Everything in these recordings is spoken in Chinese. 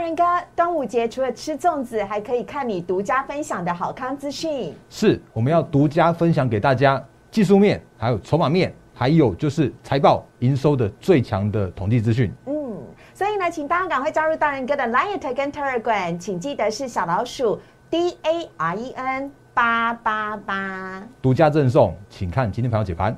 仁哥，端午节除了吃粽子，还可以看你独家分享的好康资讯。是，我们要独家分享给大家技术面，还有筹码面，还有就是财报营收的最强的统计资讯。嗯，所以呢，请大家赶快加入大仁哥的 Line 跟 Telegram，请记得是小老鼠 D A R E N 八八八，独家赠送，请看今天盘后解盘。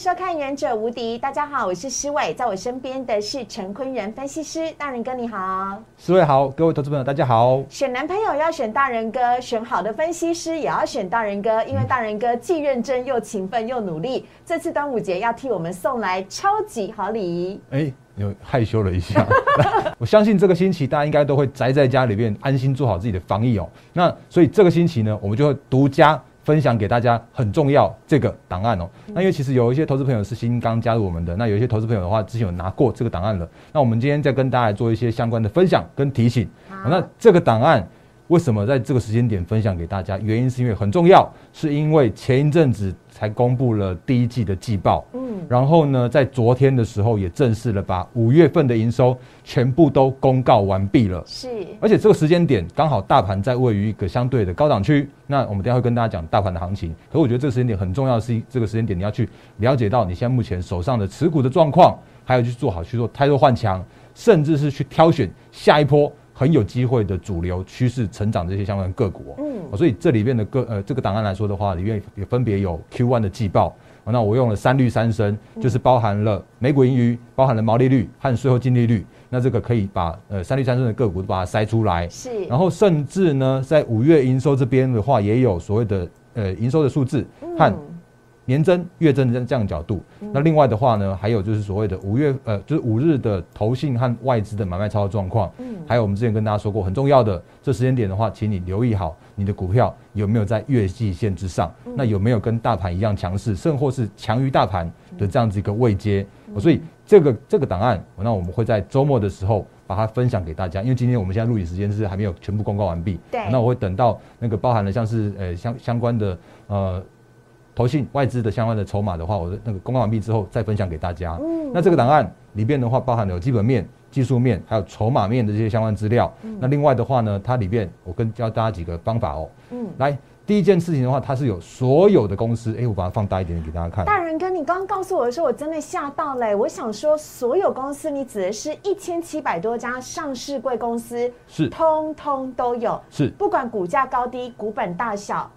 收看《忍者无敌》，大家好，我是施伟，在我身边的是陈坤仁分析师，大人哥你好，施伟好，各位投资朋友大家好。选男朋友要选大人哥，选好的分析师也要选大人哥，因为大人哥既认真又勤奋又努力，这次端午节要替我们送来超级好礼。哎，又害羞了一下，我相信这个星期大家应该都会宅在家里面，安心做好自己的防疫哦。那所以这个星期呢，我们就会独家。分享给大家很重要这个档案哦。那因为其实有一些投资朋友是新刚加入我们的，那有一些投资朋友的话之前有拿过这个档案了。那我们今天再跟大家做一些相关的分享跟提醒。那这个档案为什么在这个时间点分享给大家？原因是因为很重要，是因为前一阵子才公布了第一季的季报。嗯然后呢，在昨天的时候也正式了把五月份的营收全部都公告完毕了。是，而且这个时间点刚好大盘在位于一个相对的高档区。那我们等下会跟大家讲大盘的行情。可我觉得这个时间点很重要的是，这个时间点你要去了解到你现在目前手上的持股的状况，还有去做好去做太多换强，甚至是去挑选下一波很有机会的主流趋势成长这些相关个股。嗯，所以这里面的个呃这个档案来说的话，里面也分别有 Q one 的季报。那我用了三率三升，就是包含了每股盈余、包含了毛利率和税后净利率。那这个可以把呃三率三升的个股都把它筛出来。是。然后甚至呢，在五月营收这边的话，也有所谓的呃营收的数字和。年增、月增的这样角度，那另外的话呢，还有就是所谓的五月呃，就是五日的投信和外资的买卖超的状况，嗯，还有我们之前跟大家说过很重要的这时间点的话，请你留意好你的股票有没有在月季线之上，那有没有跟大盘一样强势，甚或是强于大盘的这样子一个位阶，所以这个这个档案，那我们会在周末的时候把它分享给大家，因为今天我们现在录影时间是还没有全部公告完毕，对，那我会等到那个包含了像是呃相相关的呃。投信外资的相关的筹码的话，我的那个公告完毕之后再分享给大家。嗯，那这个档案里边的话，包含了有基本面、技术面，还有筹码面的这些相关资料。嗯那另外的话呢，它里边我跟教大家几个方法哦。嗯，来第一件事情的话，它是有所有的公司。哎，我把它放大一点给大家看。大人哥，你刚刚告诉我的时候，我真的吓到嘞！我想说，所有公司，你指的是一千七百多家上市贵公司，是通通都有，是不管股价高低、股本大小。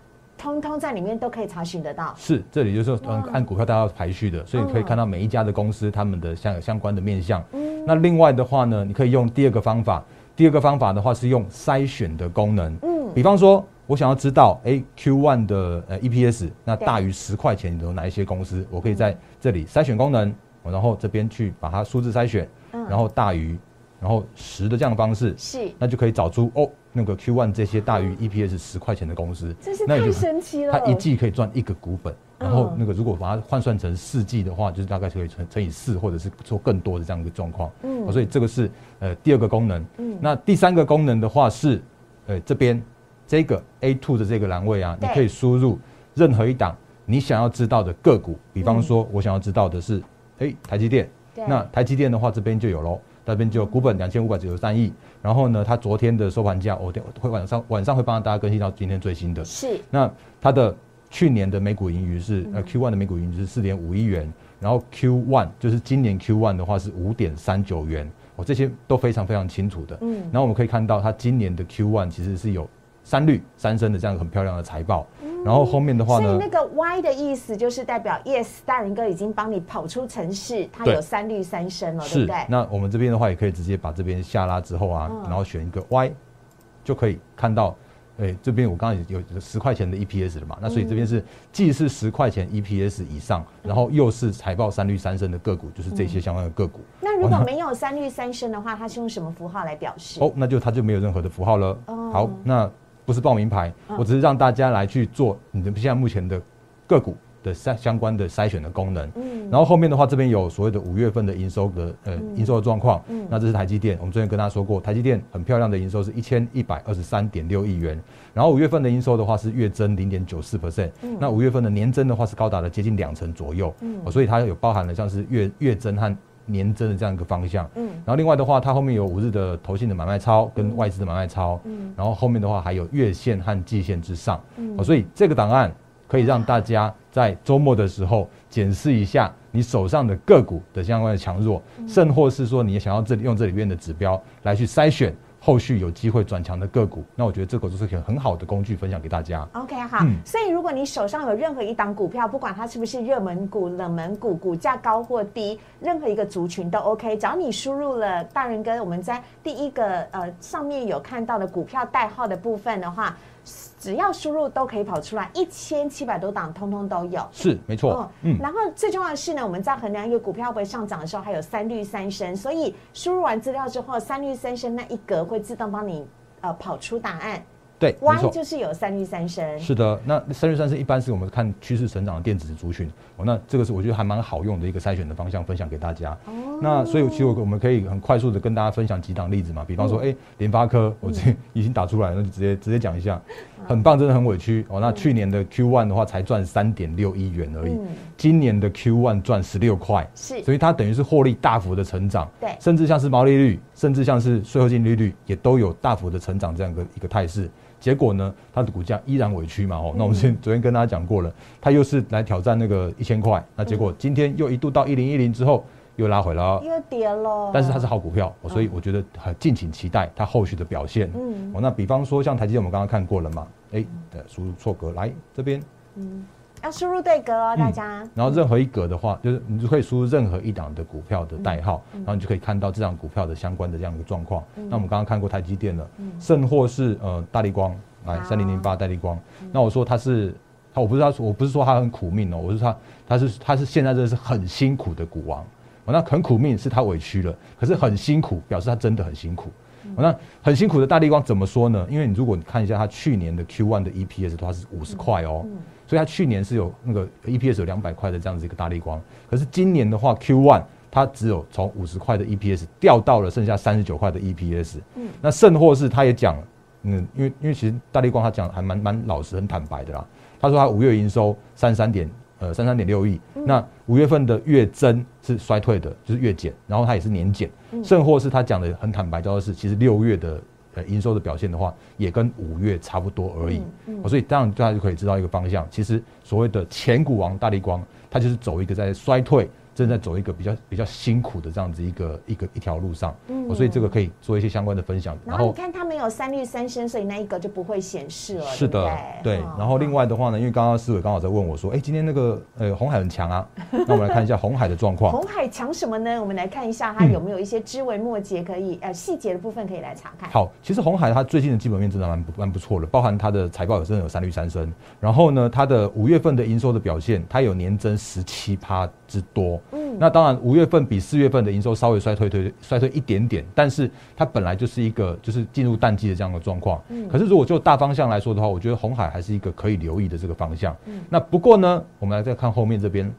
通通在里面都可以查询得到。是，这里就是嗯，按股票大家排序的，所以你可以看到每一家的公司他们的相相关的面向。嗯。那另外的话呢，你可以用第二个方法。第二个方法的话是用筛选的功能。嗯。比方说，我想要知道，哎，Q one 的呃 EPS 那大于十块钱有哪一些公司？我可以在这里筛选功能，然后这边去把它数字筛选，然后大于。然后十的这样的方式是，那就可以找出哦，那个 Q one 这些大于 EPS 十块钱的公司，真是太神奇了。它一季可以赚一个股本，然后那个如果把它换算成四季的话，就是大概可以乘乘以四，或者是做更多的这样一个状况。嗯，所以这个是呃第二个功能。嗯，那第三个功能的话是，呃这边这个 A two 的这个栏位啊，你可以输入任何一档你想要知道的个股，比方说我想要知道的是，哎台积电，那台积电的话这边就有喽。那边就股本两千五百九十三亿，然后呢，它昨天的收盘价，我会晚上晚上会帮大家更新到今天最新的。是。那它的去年的每股盈余是呃 Q one 的每股盈余是四点五亿元，然后 Q one 就是今年 Q one 的话是五点三九元，我这些都非常非常清楚的。嗯。然后我们可以看到，它今年的 Q one 其实是有三率三升的这样很漂亮的财报。然后后面的话呢？所以那个 Y 的意思就是代表 Yes，大人哥已经帮你跑出城市，它有三绿三升了，对不对？那我们这边的话也可以直接把这边下拉之后啊，然后选一个 Y，就可以看到，哎，这边我刚刚有十块钱的 EPS 了嘛？那所以这边是既是十块钱 EPS 以上，然后又是财报三绿三升的个股，就是这些相关的个股。那如果没有三绿三升的话，它是用什么符号来表示？哦，那就它就没有任何的符号了。好，那。不是报名牌，我只是让大家来去做你的现在目前的个股的相相关的筛选的功能。嗯，然后后面的话，这边有所谓的五月份的营收的呃营收的状况。嗯，那这是台积电，我们之前跟大家说过，台积电很漂亮的营收是一千一百二十三点六亿元。然后五月份的营收的话是月增零点九四。percent，那五月份的年增的话是高达了接近两成左右，嗯，所以它有包含了像是月月增和年增的这样一个方向，嗯，然后另外的话，它后面有五日的投信的买卖超跟外资的买卖超，嗯，然后后面的话还有月线和季线之上，嗯，所以这个档案可以让大家在周末的时候检视一下你手上的个股的相关的强弱，甚或是说你想要这里用这里面的指标来去筛选。后续有机会转强的个股，那我觉得这个就是一个很好的工具，分享给大家。OK，好。所以如果你手上有任何一档股票，不管它是不是热门股、冷门股，股价高或低，任何一个族群都 OK。只要你输入了大人哥，我们在第一个呃上面有看到的股票代号的部分的话。只要输入都可以跑出来，一千七百多档，通通都有。是，没错。嗯，然后最重要的是呢，我们在衡量一个股票会上涨的时候，还有三率三升，所以输入完资料之后，三率三升那一格会自动帮你呃跑出答案。对，Y 就是有三率三升。是的，那三率三升一般是我们看趋势成长的电子族群。哦，那这个是我觉得还蛮好用的一个筛选的方向，分享给大家。哦。那所以其实我们可以很快速的跟大家分享几档例子嘛，比方说，哎，联发科，我这已经打出来，那就直接直接讲一下，很棒，真的很委屈哦。那去年的 Q one 的话才赚三点六亿元而已，今年的 Q one 赚十六块，是，所以它等于是获利大幅的成长。对。甚至像是毛利率，甚至像是税后净利率，也都有大幅的成长这样一个一个态势。结果呢，它的股价依然委屈嘛，哦，那我们先昨天跟大家讲过了，它又是来挑战那个一千块，那结果今天又一度到一零一零之后又拉回了，又跌了。但是它是好股票，所以我觉得很敬请期待它后续的表现。嗯，哦，那比方说像台积电，我们刚刚看过了嘛，哎，输入错格来这边，嗯。要输入对格哦，大家。然后任何一格的话，就是你就可以输入任何一档的股票的代号，然后你就可以看到这档股票的相关的这样一个状况。那我们刚刚看过台积电了，甚或是呃大力光，来三零零八大力光。那我说它是，它我不是他我不是说他很苦命哦，我是他他是他是现在这是很辛苦的股王。那很苦命是他委屈了，可是很辛苦表示他真的很辛苦。那很辛苦的大力光怎么说呢？因为你如果你看一下他去年的 Q one 的 EPS 的话是五十块哦。所以他去年是有那个 EPS 有两百块的这样子一个大力光，可是今年的话 Q one 它只有从五十块的 EPS 掉到了剩下三十九块的 EPS。嗯，那甚或是他也讲，嗯，因为因为其实大力光他讲还蛮蛮老实很坦白的啦。他说他五月营收三三点呃三三点六亿，那五月份的月增是衰退的，就是月减，然后它也是年减。甚或是他讲的很坦白，就是其实六月的。呃，营收的表现的话，也跟五月差不多而已，所以这样大家就可以知道一个方向。其实所谓的前股王大力光，它就是走一个在衰退。正在走一个比较比较辛苦的这样子一个一个一条路上，嗯，所以这个可以做一些相关的分享。然后你看它没有三率三升，所以那一个就不会显示了。是的，对。然后另外的话呢，因为刚刚思伟刚好在问我说，哎，今天那个呃红海很强啊，那我们来看一下红海的状况。红海强什么呢？我们来看一下它有没有一些枝微末节可以呃细节的部分可以来查看。好，其实红海它最近的基本面真的蛮蛮不错的，包含它的财报有真的有三率三升，然后呢，它的五月份的营收的表现，它有年增十七趴。之多，嗯，那当然五月份比四月份的营收稍微衰退退衰退一点点，但是它本来就是一个就是进入淡季的这样的状况，嗯，可是如果就大方向来说的话，我觉得红海还是一个可以留意的这个方向，嗯，那不过呢，我们来再看后面这边，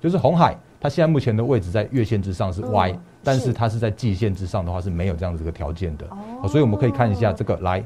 就是红海它现在目前的位置在月线之上是 Y，但是它是在季线之上的话是没有这样子个条件的，哦，所以我们可以看一下这个来。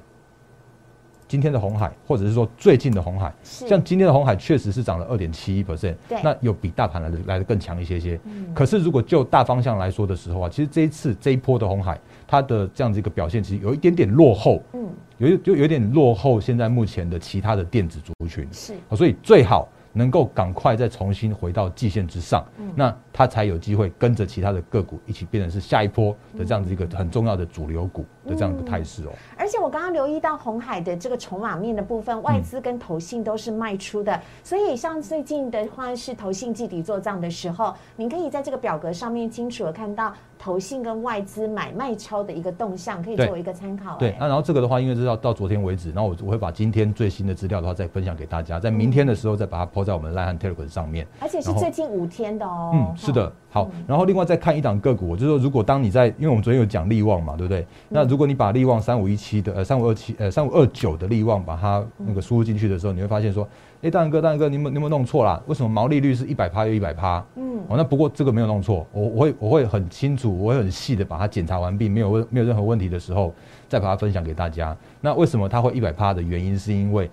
今天的红海，或者是说最近的红海，像今天的红海确实是涨了二点七一 percent，那有比大盘来的来的更强一些些。可是如果就大方向来说的时候啊，其实这一次这一波的红海，它的这样子一个表现，其实有一点点落后，嗯，有就有点落后现在目前的其他的电子族群，是，所以最好。能够赶快再重新回到季线之上，那它才有机会跟着其他的个股一起变成是下一波的这样子一个很重要的主流股的这样一个态势哦。而且我刚刚留意到红海的这个筹码面的部分，外资跟投信都是卖出的，所以像最近的话是投信季底做账的时候，您可以在这个表格上面清楚的看到。投信跟外资买卖超的一个动向，可以作为一个参考。对，那然后这个的话，因为是要到昨天为止，然后我我会把今天最新的资料的话再分享给大家，在明天的时候再把它抛在我们的 Line 和 Telegram 上面。而且是最近五天的哦。嗯，是的哈，，好。然后另外再看一档个股，就是说，如果当你在，因为我们昨天有讲利旺嘛，对不对？那如果你把利旺三五一七的呃三五二七呃三五二九的利旺把它那个输入进去的时候，你会发现说，哎，大仁哥，大仁哥，你有你有没有弄错啦？为什么毛利率是一百趴又一百趴？嗯，哦，那不过这个没有弄错，我我会我会很清楚，我会很细的把它检查完毕，没有问没有任何问题的时候，再把它分享给大家。那为什么它会一百趴的原因，是因为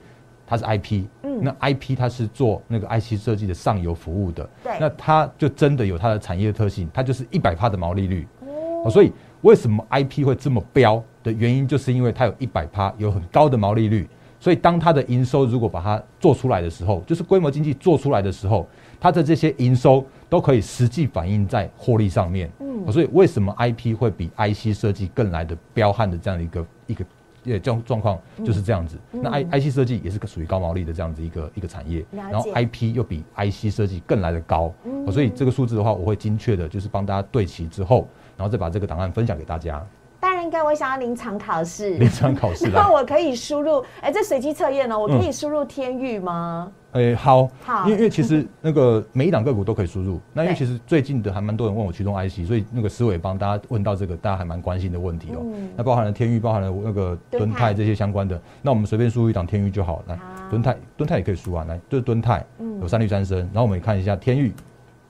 它是 IP，嗯那 IP 它是做那个 IC 设计的上游服务的，对那它就真的有它的产业特性，它就是一百趴的毛利率。哦哦，所以为什么 IP 会这么标的原因，就是因为它有一百趴，有很高的毛利率。所以当它的营收如果把它做出来的时候，就是规模经济做出来的时候，它的这些营收都可以实际反映在获利上面。嗯哦所以为什么 IP 会比 IC 设计更来的彪悍的这样的一个一个呃状状况就是这样子。那 I 嗯 IC 设计也是个属于高毛利的这样子一个一个产业，然后 IP 又比 IC 设计更来的高。所以这个数字的话，我会精确的，就是帮大家对齐之后，然后再把这个档案分享给大家。大人哥，我想要临场考试。临场考试啦然后。我可以输入，哎，这随机测验呢，我可以输入天域吗？诶、好，好因为因为其实那个每一档个股都可以输入。那因为其实最近的还蛮多人问我驱动 IC，所以那个思伟帮大家问到这个大家还蛮关心的问题哦、嗯那包含了天域，包含了那个敦泰这些相关的，那我们随便输入一档天域就好。来，敦泰，敦泰也可以输啊，来，就是敦泰嗯有三率三升，然后我们也看一下天域，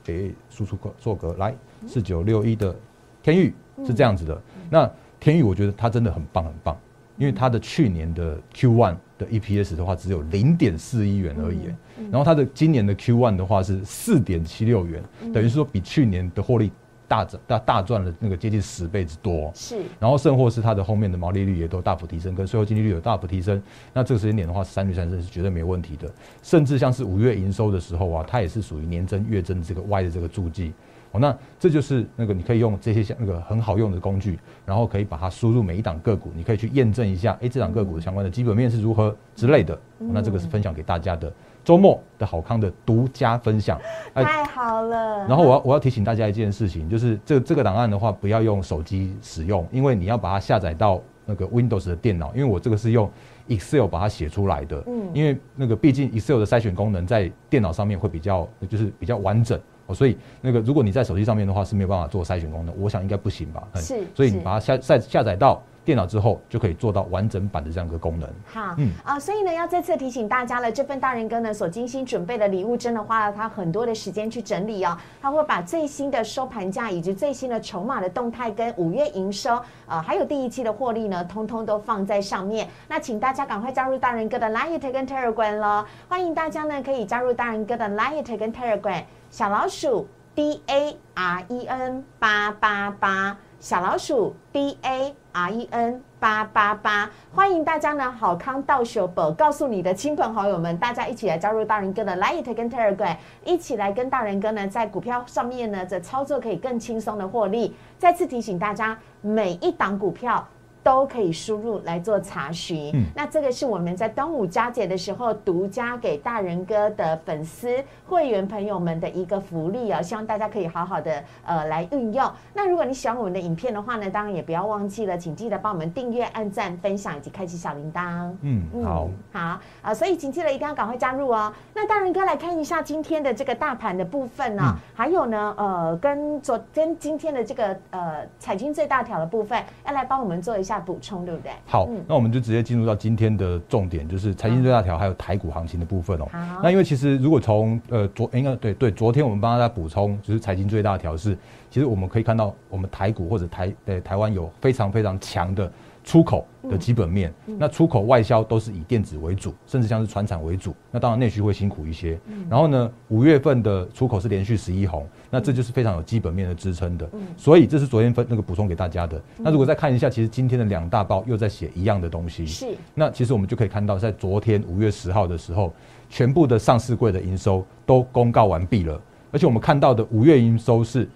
诶、输出个做格来四九六一的天域是这样子的。那天宇我觉得它真的很棒很棒，因为它的去年的 Q one 的 EPS 的话只有零点四一元而已、然后它的今年的 Q one 的话是四点七六元，等于是说比去年的获利大涨大大赚了那个接近十倍之多。是，然后甚或是它的后面的毛利率也都大幅提升，跟税后净利率有大幅提升。那这个时间点的话，三率三升是绝对没有问题的。甚至像是五月营收的时候啊，它也是属于年增月增这个 Y 的这个注记。哦，那这就是那个你可以用这些像那个很好用的工具，然后可以把它输入每一档个股，你可以去验证一下，哎，这档个股的相关的基本面是如何之类的。哦那这个是分享给大家的周末的好康的独家分享。哎太好了。然后我要我要提醒大家一件事情，就是这这个档案的话，不要用手机使用，因为你要把它下载到那个 Windows 的电脑，因为我这个是用 Excel 把它写出来的。嗯因为那个毕竟 Excel 的筛选功能在电脑上面会比较就是比较完整。哦，所以那个如果你在手机上面的话是没有办法做筛选功能，我想应该不行吧？嗯是所以你把它下下下载到电脑之后，就可以做到完整版的这样一个功能。好，嗯啊，所以呢，要再次提醒大家了，这份大人哥呢所精心准备的礼物，真的花了他很多的时间去整理哦。他会把最新的收盘价以及最新的筹码的动态，跟五月营收，呃，还有第一期的获利呢，通通都放在上面。那请大家赶快加入大人哥的 Line 跟 Telegram 喽！欢迎大家呢可以加入大人哥的 Line 跟 Telegram，小老鼠 D A R E N 八八八。小老鼠 D A R E N 八八八，欢迎大家呢好康到手宝，告诉你的亲朋好友们，大家一起来加入大人哥的 Light 跟 Telegram，一起来跟大人哥呢在股票上面呢这操作可以更轻松的获利。再次提醒大家，每一档股票。都可以输入来做查询。嗯那这个是我们在端午佳节的时候独家给大人哥的粉丝会员朋友们的一个福利哦，希望大家可以好好的呃来运用。那如果你喜欢我们的影片的话呢，当然也不要忘记了，请记得帮我们订阅、按赞、分享以及开启小铃铛。嗯，好。好啊、所以请记得一定要赶快加入哦。那大人哥来看一下今天的这个大盘的部分呢、嗯还有呢，呃，跟昨跟今天的这个呃财经最大条的部分，要来帮我们做一下补充，对不对？好嗯，那我们就直接进入到今天的重点，就是财经最大条还有台股行情的部分哦。好那因为其实如果从呃昨应该对对，昨天我们帮大家补充，就是财经最大条是，其实我们可以看到我们台股或者台呃台湾有非常非常强的出口的基本面。那出口外销都是以电子为主，甚至像是船产为主。那当然内需会辛苦一些。然后呢，五月份的出口是连续十一红，那这就是非常有基本面的支撑的。所以这是昨天分那个补充给大家的。那如果再看一下，其实今天的两大报又在写一样的东西。是那其实我们就可以看到，在昨天五月十号的时候，全部的上市柜的营收都公告完毕了，而且我们看到的五月营收是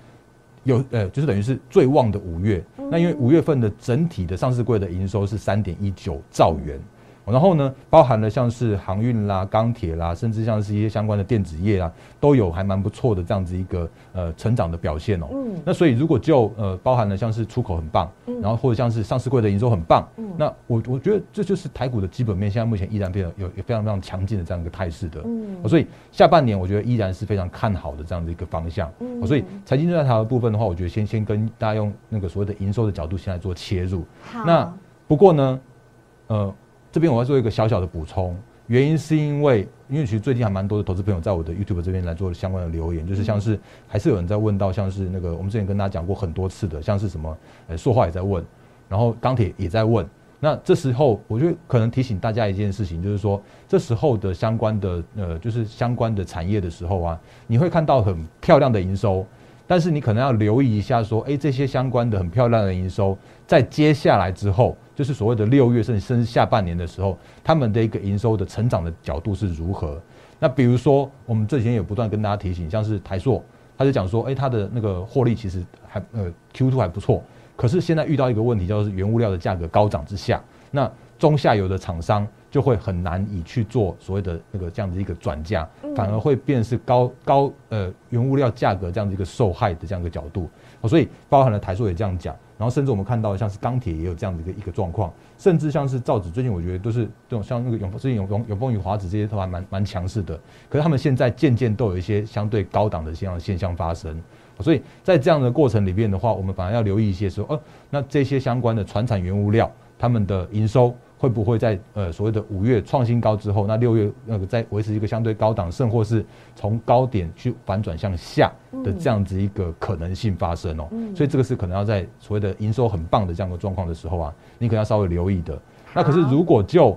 有呃，就是等于是最旺的五月。那因为五月份的整体的上市柜的营收是三点一九兆元，然后呢，包含了像是航运啦、钢铁啦，甚至像是一些相关的电子业啊，都有还蛮不错的这样子一个呃成长的表现哦。嗯。那所以如果就呃包含了像是出口很棒，然后或者像是上市柜的营收很棒，嗯。那我我觉得这就是台股的基本面，现在目前依然非常有有非常非常强劲的这样一个态势的。嗯。所以下半年我觉得依然是非常看好的这样的一个方向。嗯。所以财经这条的部分的话，我觉得先先跟大家用那个所谓的营收的角度先来做切入。好。那不过呢，呃。这边我要做一个小小的补充，原因是因为，因为其实最近还蛮多的投资朋友在我的 YouTube 这边来做相关的留言，就是像是还是有人在问到，像是那个我们之前跟大家讲过很多次的，像是什么，呃，塑化也在问，然后钢铁也在问，那这时候我就可能提醒大家一件事情，就是说这时候的相关的呃，就是相关的产业的时候啊，你会看到很漂亮的营收。但是你可能要留意一下，说，哎，这些相关的很漂亮的营收，在接下来之后，就是所谓的六月甚至甚至下半年的时候，他们的一个营收的成长的角度是如何？那比如说，我们这几天有不断跟大家提醒，像是台塑，他就讲说，哎，他的那个获利其实还呃 Q two 还不错，可是现在遇到一个问题，叫是原物料的价格高涨之下，那中下游的厂商。就会很难以去做所谓的那个这样的一个转嫁，反而会变是高高呃原物料价格这样的一个受害的这样一个角度，所以包含了台塑也这样讲，然后甚至我们看到像是钢铁也有这样的一个一个状况，甚至像是造纸最近我觉得都是这种像那个永最近永永永丰与华子这些都还蛮蛮强势的，可是他们现在渐渐都有一些相对高档的这样的现象发生，所以在这样的过程里面的话，我们反而要留意一些说，哦，那这些相关的船产原物料他们的营收。会不会在呃所谓的五月创新高之后，那六月那个再维持一个相对高档，甚或是从高点去反转向下的这样子一个可能性发生哦？所以这个是可能要在所谓的营收很棒的这样的状况的时候啊，你可能要稍微留意的。那可是如果就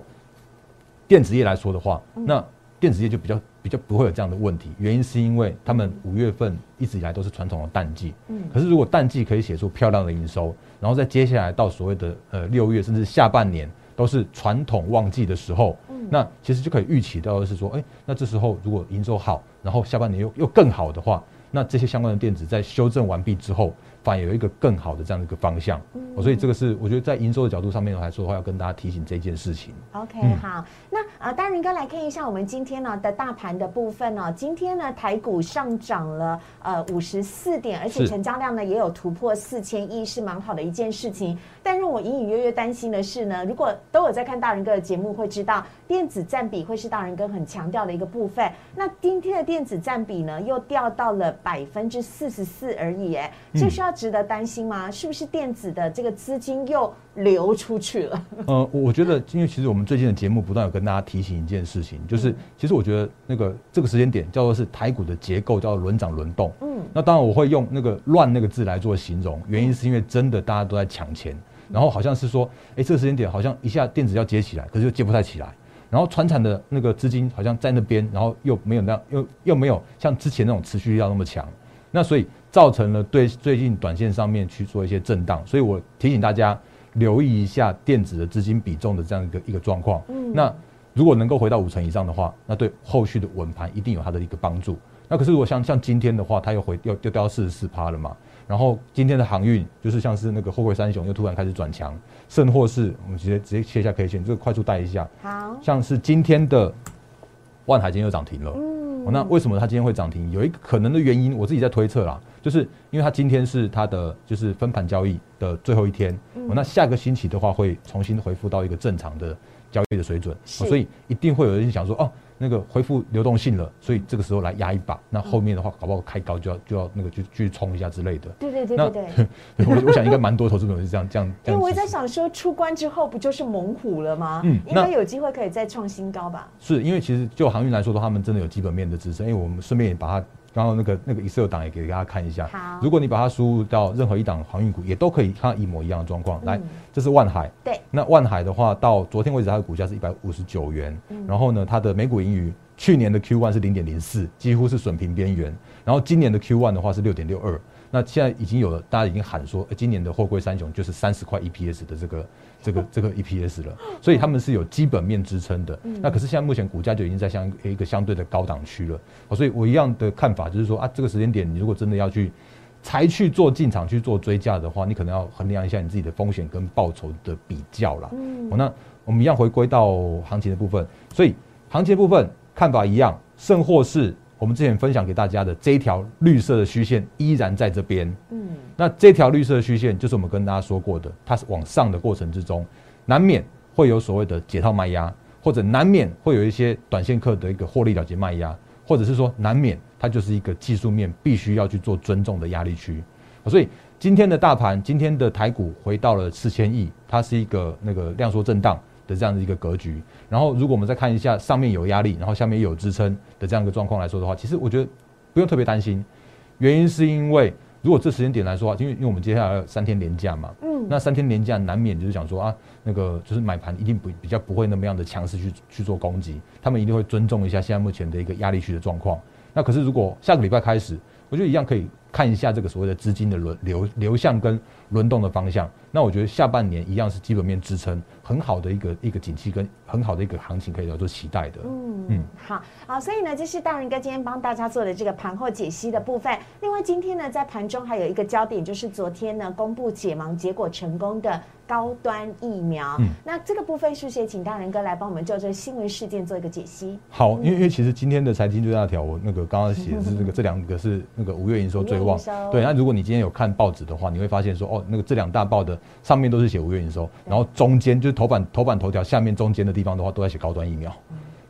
电子业来说的话，那电子业就比较比较不会有这样的问题，原因是因为他们五月份一直以来都是传统的淡季。嗯。可是如果淡季可以写出漂亮的营收，然后在接下来到所谓的呃六月甚至下半年。都是传统旺季的时候，那其实就可以预期到的是说，哎，那这时候如果营收好，然后下半年又又更好的话，那这些相关的电子在修正完毕之后。反而有一个更好的这样的一个方向，所以这个是我觉得在营收的角度上面来说的话，要跟大家提醒这件事情。OK，好，那呃，大仁哥来看一下我们今天呢的大盘的部分呢，今天呢台股上涨了呃五十四点，而且成交量呢也有突破四千亿，是蛮好的一件事情。但让我隐隐约约担心的是呢，如果都有在看大仁哥的节目，会知道电子占比会是大仁哥很强调的一个部分。那今天的电子占比呢，又掉到了百分之四十四而已，哎，这需要。值得担心吗？是不是电子的这个资金又流出去了？呃，我觉得，因为其实我们最近的节目不断有跟大家提醒一件事情，就是其实我觉得那个这个时间点叫做是台股的结构叫做轮涨轮动。嗯，那当然我会用那个乱那个字来做形容，原因是因为真的大家都在抢钱，然后好像是说，哎，这个时间点好像一下电子要接起来，可是又接不太起来，然后船产的那个资金好像在那边，然后又没有那样，又又没有像之前那种持续力要那么强，那所以。造成了对最近短线上面去做一些震荡，所以我提醒大家留意一下电子的资金比重的这样一个一个状况。嗯，那如果能够回到五成以上的话，那对后续的稳盘一定有它的一个帮助。那可是如果像像今天的话，它又回又又掉到四十四趴了嘛，然后今天的航运就是像是那个货柜三雄又突然开始转强，甚或是我们直接直接切一下 K 线，这个快速带一下。好，像是今天的万海今天又涨停了。嗯，那为什么它今天会涨停？有一个可能的原因，我自己在推测啦。就是因为它今天是它的就是分盘交易的最后一天，那下个星期的话会重新恢复到一个正常的交易的水准，所以一定会有人想说哦，那个恢复流动性了，所以这个时候来压一把，那后面的话搞不好开高就要就要那个就去冲一下之类的。对对对对 对，我我想应该蛮多投资朋友是这样这样。因为我在想说出关之后不就是猛虎了吗？嗯，应该有机会可以再创新高吧？是因为其实就航运来说的话，他们真的有基本面的支撑，因为我们顺便也把它。然后那个那个 Excel 档也给大家看一下。好，如果你把它输入到任何一档航运股，也都可以看到一模一样的状况。来，这是万海。对。那万海的话，到昨天为止它的股价是一百五十九元。嗯。然后呢，它的每股盈余去年的 Q one 是零点零四，几乎是损平边缘。然后今年的 Q one 的话是六点六二。那现在已经有了，大家已经喊说，今年的货柜三雄就是三十块 EPS 的这个这个这个 EPS 了，所以他们是有基本面支撑的。那可是现在目前股价就已经在相一个相对的高档区了。所以我一样的看法就是说啊，这个时间点你如果真的要去才去做进场去做追价的话，你可能要衡量一下你自己的风险跟报酬的比较啦。那我们一样回归到行情的部分，所以行情部分看法一样，甚或是我们之前分享给大家的这一条绿色的虚线依然在这边。嗯，那这条绿色的虚线就是我们跟大家说过的，它是往上的过程之中，难免会有所谓的解套卖压，或者难免会有一些短线客的一个获利了结卖压，或者是说难免它就是一个技术面必须要去做尊重的压力区。所以今天的大盘，今天的台股回到了四千亿，它是一个那个量缩震荡。的这样的一个格局，然后如果我们再看一下上面有压力，然后下面又有支撑的这样一个状况来说的话，其实我觉得不用特别担心。原因是因为如果这时间点来说话，因为因为我们接下来三天连假嘛，嗯，那三天连假难免就是讲说啊，那个就是买盘一定不比较不会那么样的强势去去做攻击，他们一定会尊重一下现在目前的一个压力区的状况。那可是如果下个礼拜开始，我觉得一样可以看一下这个所谓的资金的轮流流向跟轮动的方向。那我觉得下半年一样是基本面支撑很好的一个一个景气跟很好的一个行情可以叫做期待的。嗯嗯，好好，所以呢，这是大仁哥今天帮大家做的这个盘后解析的部分。另外，今天呢，在盘中还有一个焦点，就是昨天呢公布解盲结果成功的高端疫苗。嗯，那这个部分是不是也请大仁哥来帮我们就这新闻事件做一个解析？好，因为因为其实今天的财经最大条，我那个刚刚写的是这个这两个是那个五月营收最旺。对，那如果你今天有看报纸的话，你会发现说哦，那个这两大报的。上面都是写五月营收，然后中间就是头版头版头条下面中间的地方的话，都在写高端疫苗。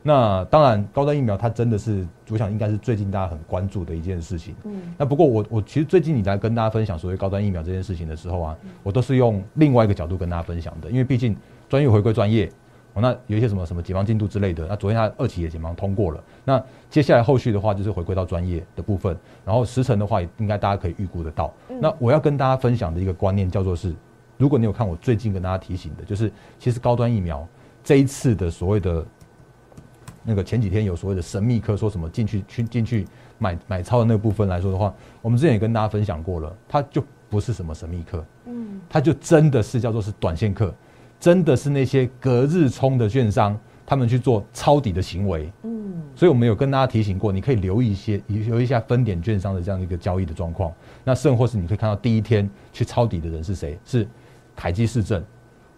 那当然，高端疫苗它真的是，我想应该是最近大家很关注的一件事情。嗯，那不过我我其实最近你来跟大家分享所谓高端疫苗这件事情的时候啊，我都是用另外一个角度跟大家分享的，因为毕竟专业回归专业。那有一些什么什么解放进度之类的，那昨天它二期也解放通过了。那接下来后续的话就是回归到专业的部分，然后时程的话也，应该大家可以预估得到。那我要跟大家分享的一个观念叫做是。如果你有看我最近跟大家提醒的，就是其实高端疫苗这一次的所谓的那个前几天有所谓的神秘科说什么进去去进去买买超的那个部分来说的话，我们之前也跟大家分享过了，它就不是什么神秘客，嗯，它就真的是叫做是短线客，真的是那些隔日冲的券商他们去做抄底的行为，嗯，所以我们有跟大家提醒过，你可以留意一些留意一下分点券商的这样的一个交易的状况，那甚或是你可以看到第一天去抄底的人是谁是。凯基市政，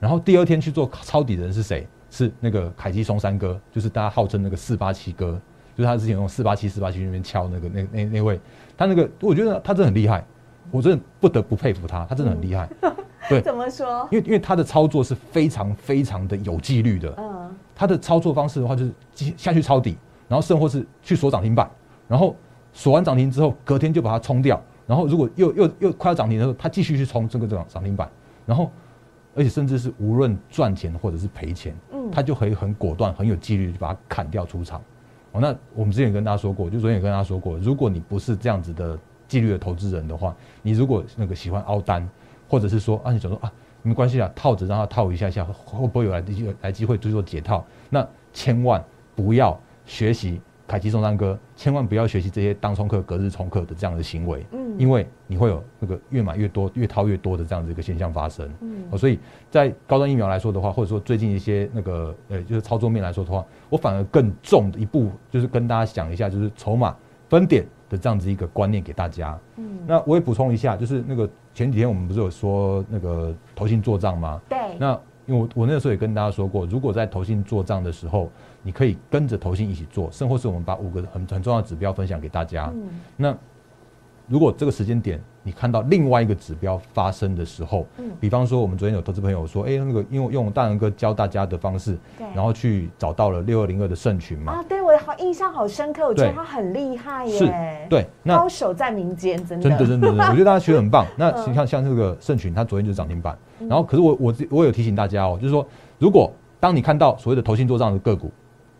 然后第二天去做抄底的人是谁？是那个凯基松山哥，就是大家号称那个四八七哥，就是他之前用四八七四八七那边敲那个那那那位，他那个我觉得他真的很厉害，我真的不得不佩服他，他真的很厉害。对，怎么说？因为因为他的操作是非常非常的有纪律的。嗯，他的操作方式的话就是下去抄底，然后甚或是去锁涨停板，然后锁完涨停之后，隔天就把它冲掉，然后如果又又又快要涨停的时候，他继续去冲这个涨涨停板。然后，而且甚至是无论赚钱或者是赔钱，嗯，他就可以很果断、很有纪律，就把它砍掉出场。哦，那我们之前也跟大家说过，就昨天也跟大家说过，如果你不是这样子的纪律的投资人的话，你如果那个喜欢凹单，或者是说啊，你想说啊，没关系啊，套子让他套一下下，会不会有来机来机会去做解套？那千万不要学习。凯奇中山哥，千万不要学习这些当冲客、隔日冲客的这样的行为，嗯，因为你会有那个越买越多、越套越多的这样子一个现象发生，嗯，所以在高端疫苗来说的话，或者说最近一些那个呃，就是操作面来说的话，我反而更重的一步，就是跟大家讲一下，就是筹码分点的这样子一个观念给大家，嗯，那我也补充一下，就是那个前几天我们不是有说那个投信做账吗？对，那因为我我那时候也跟大家说过，如果在投信做账的时候。你可以跟着投信一起做，甚或是我们把五个很很重要的指标分享给大家。嗯那如果这个时间点你看到另外一个指标发生的时候，嗯，比方说我们昨天有投资朋友说，哎，那个因为用大仁哥教大家的方式，对，然后去找到了六二零二的圣群嘛。啊，对印象好深刻，我觉得他很厉害耶。是，对，高手在民间，真的，真的，真的，我觉得大家学的很棒。那你看，像这个盛群，他昨天就是涨停板。然后，可是我我我有提醒大家哦，就是说，如果当你看到所谓的投信做账的个股，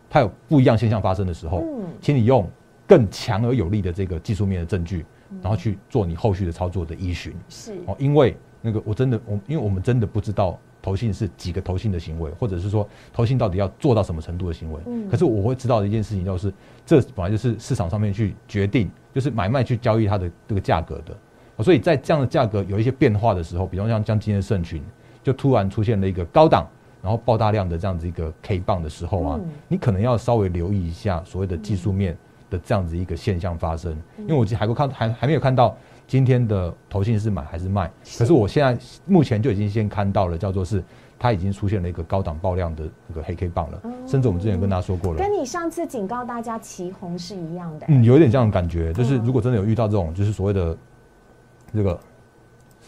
它有不一样现象发生的时候，请你用更强而有力的这个技术面的证据，然后去做你后续的操作的依循。是哦，因为那个我真的我，因为我们真的不知道投信是几个投信的行为，或者是说投信到底要做到什么程度的行为。嗯，可是我会知道的一件事情就是，这本来就是市场上面去决定，就是买卖去交易它的这个价格的。所以在这样的价格有一些变化的时候，比方像像今天的盛群，就突然出现了一个高档。然后爆大量的这样子一个 K 棒的时候啊，你可能要稍微留意一下所谓的技术面的这样子一个现象发生。因为我还不看还还没有看到今天的投信是买还是卖，可是我现在目前就已经先看到了，叫做是它已经出现了一个高档爆量的那个黑 K 棒了，甚至我们之前跟大家说过了，跟你上次警告大家旗红是一样的。嗯，有一点这样的感觉，就是如果真的有遇到这种，就是所谓的这个。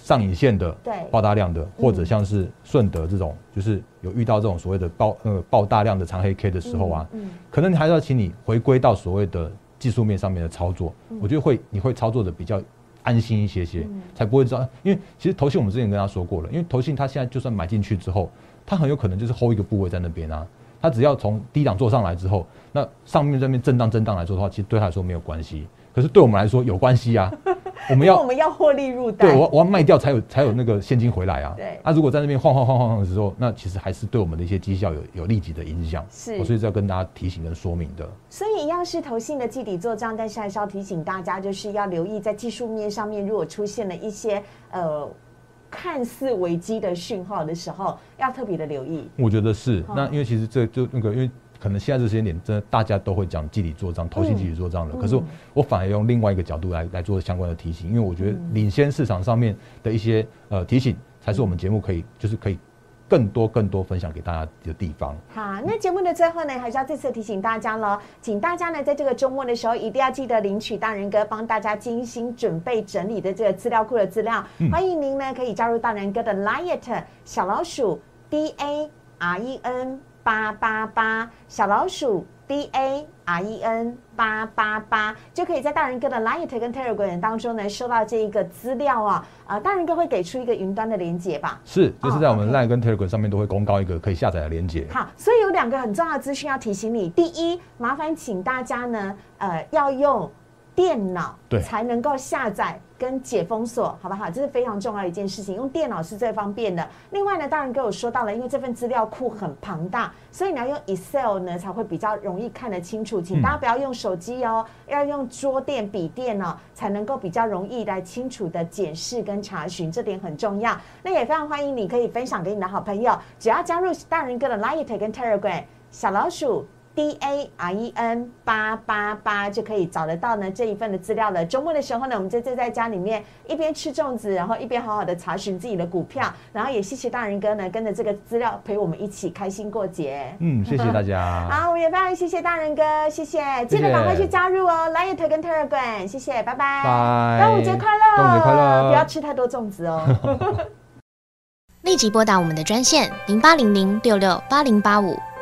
上影线的爆大量的，或者像是顺德这种，就是有遇到这种所谓的爆呃爆大量的长黑 K 的时候啊，嗯可能你还是要请你回归到所谓的技术面上面的操作，我觉得会你会操作的比较安心一些些，才不会知道，因为其实投信我们之前跟他说过了，因为投信他现在就算买进去之后，他很有可能就是 hold 一个部位在那边啊，他只要从低档做上来之后，那上面这边震荡震荡来做的话，其实对他来说没有关系，可是对我们来说有关系啊。我们要我们要获利入袋，对我我要卖掉才有才有那个现金回来啊。对，那如果在那边晃晃晃晃的时候，那其实还是对我们的一些绩效有有立即的影响。是，所以要跟大家提醒跟说明的。所以一样是投信的季底做账，但是还是要提醒大家，就是要留意在技术面上面，如果出现了一些呃看似危机的讯号的时候，要特别的留意。我觉得是，那因为其实这就那个因为。可能现在这时间点，真的大家都会讲集体做账、投信集体做账了。可是我反而用另外一个角度来来做相关的提醒，因为我觉得领先市场上面的一些呃提醒，才是我们节目可以就是可以更多更多分享给大家的地方。好，那节目的最后呢，还是要再次提醒大家喽，请大家呢在这个周末的时候，一定要记得领取大人哥帮大家精心准备整理的这个资料库的资料。欢迎您呢可以加入大人哥的 Liet 小老鼠 D A R E N。八八八小老鼠 D A R E N 八八八就可以在大人哥的 Light 跟 Telegram 当中呢收到这一个资料啊啊！大人哥会给出一个云端的连接吧？是，就是在我们 Light 跟 Telegram 上面都会公告一个可以下载的连接。好，所以有两个很重要的资讯要提醒你：第一，麻烦请大家呢呃要用电脑对才能够下载。跟解封锁，好不好？这是非常重要的一件事情。用电脑是最方便的。另外呢，当然跟我说到了，因为这份资料库很庞大，所以你要用 Excel 呢才会比较容易看得清楚。请大家不要用手机哦，要用桌垫、笔电哦，才能够比较容易来清楚的检视跟查询，这点很重要。那也非常欢迎你可以分享给你的好朋友，只要加入大人哥的 Light 跟 Telegram 小老鼠。D A R E N 八八八就可以找得到呢这一份的资料了。周末的时候呢，我们就就在家里面一边吃粽子，然后一边好好的查询自己的股票，然后也谢谢大人哥呢跟着这个资料陪我们一起开心过节。嗯，谢谢大家。好，我们也非常谢谢大人哥，谢谢，记得赶快去加入哦，Light 跟 Telegram，谢谢，拜拜。拜。端午节快乐！端午节快乐！不要吃太多粽子哦。立即拨打我们的专线零八零零六六八零八五。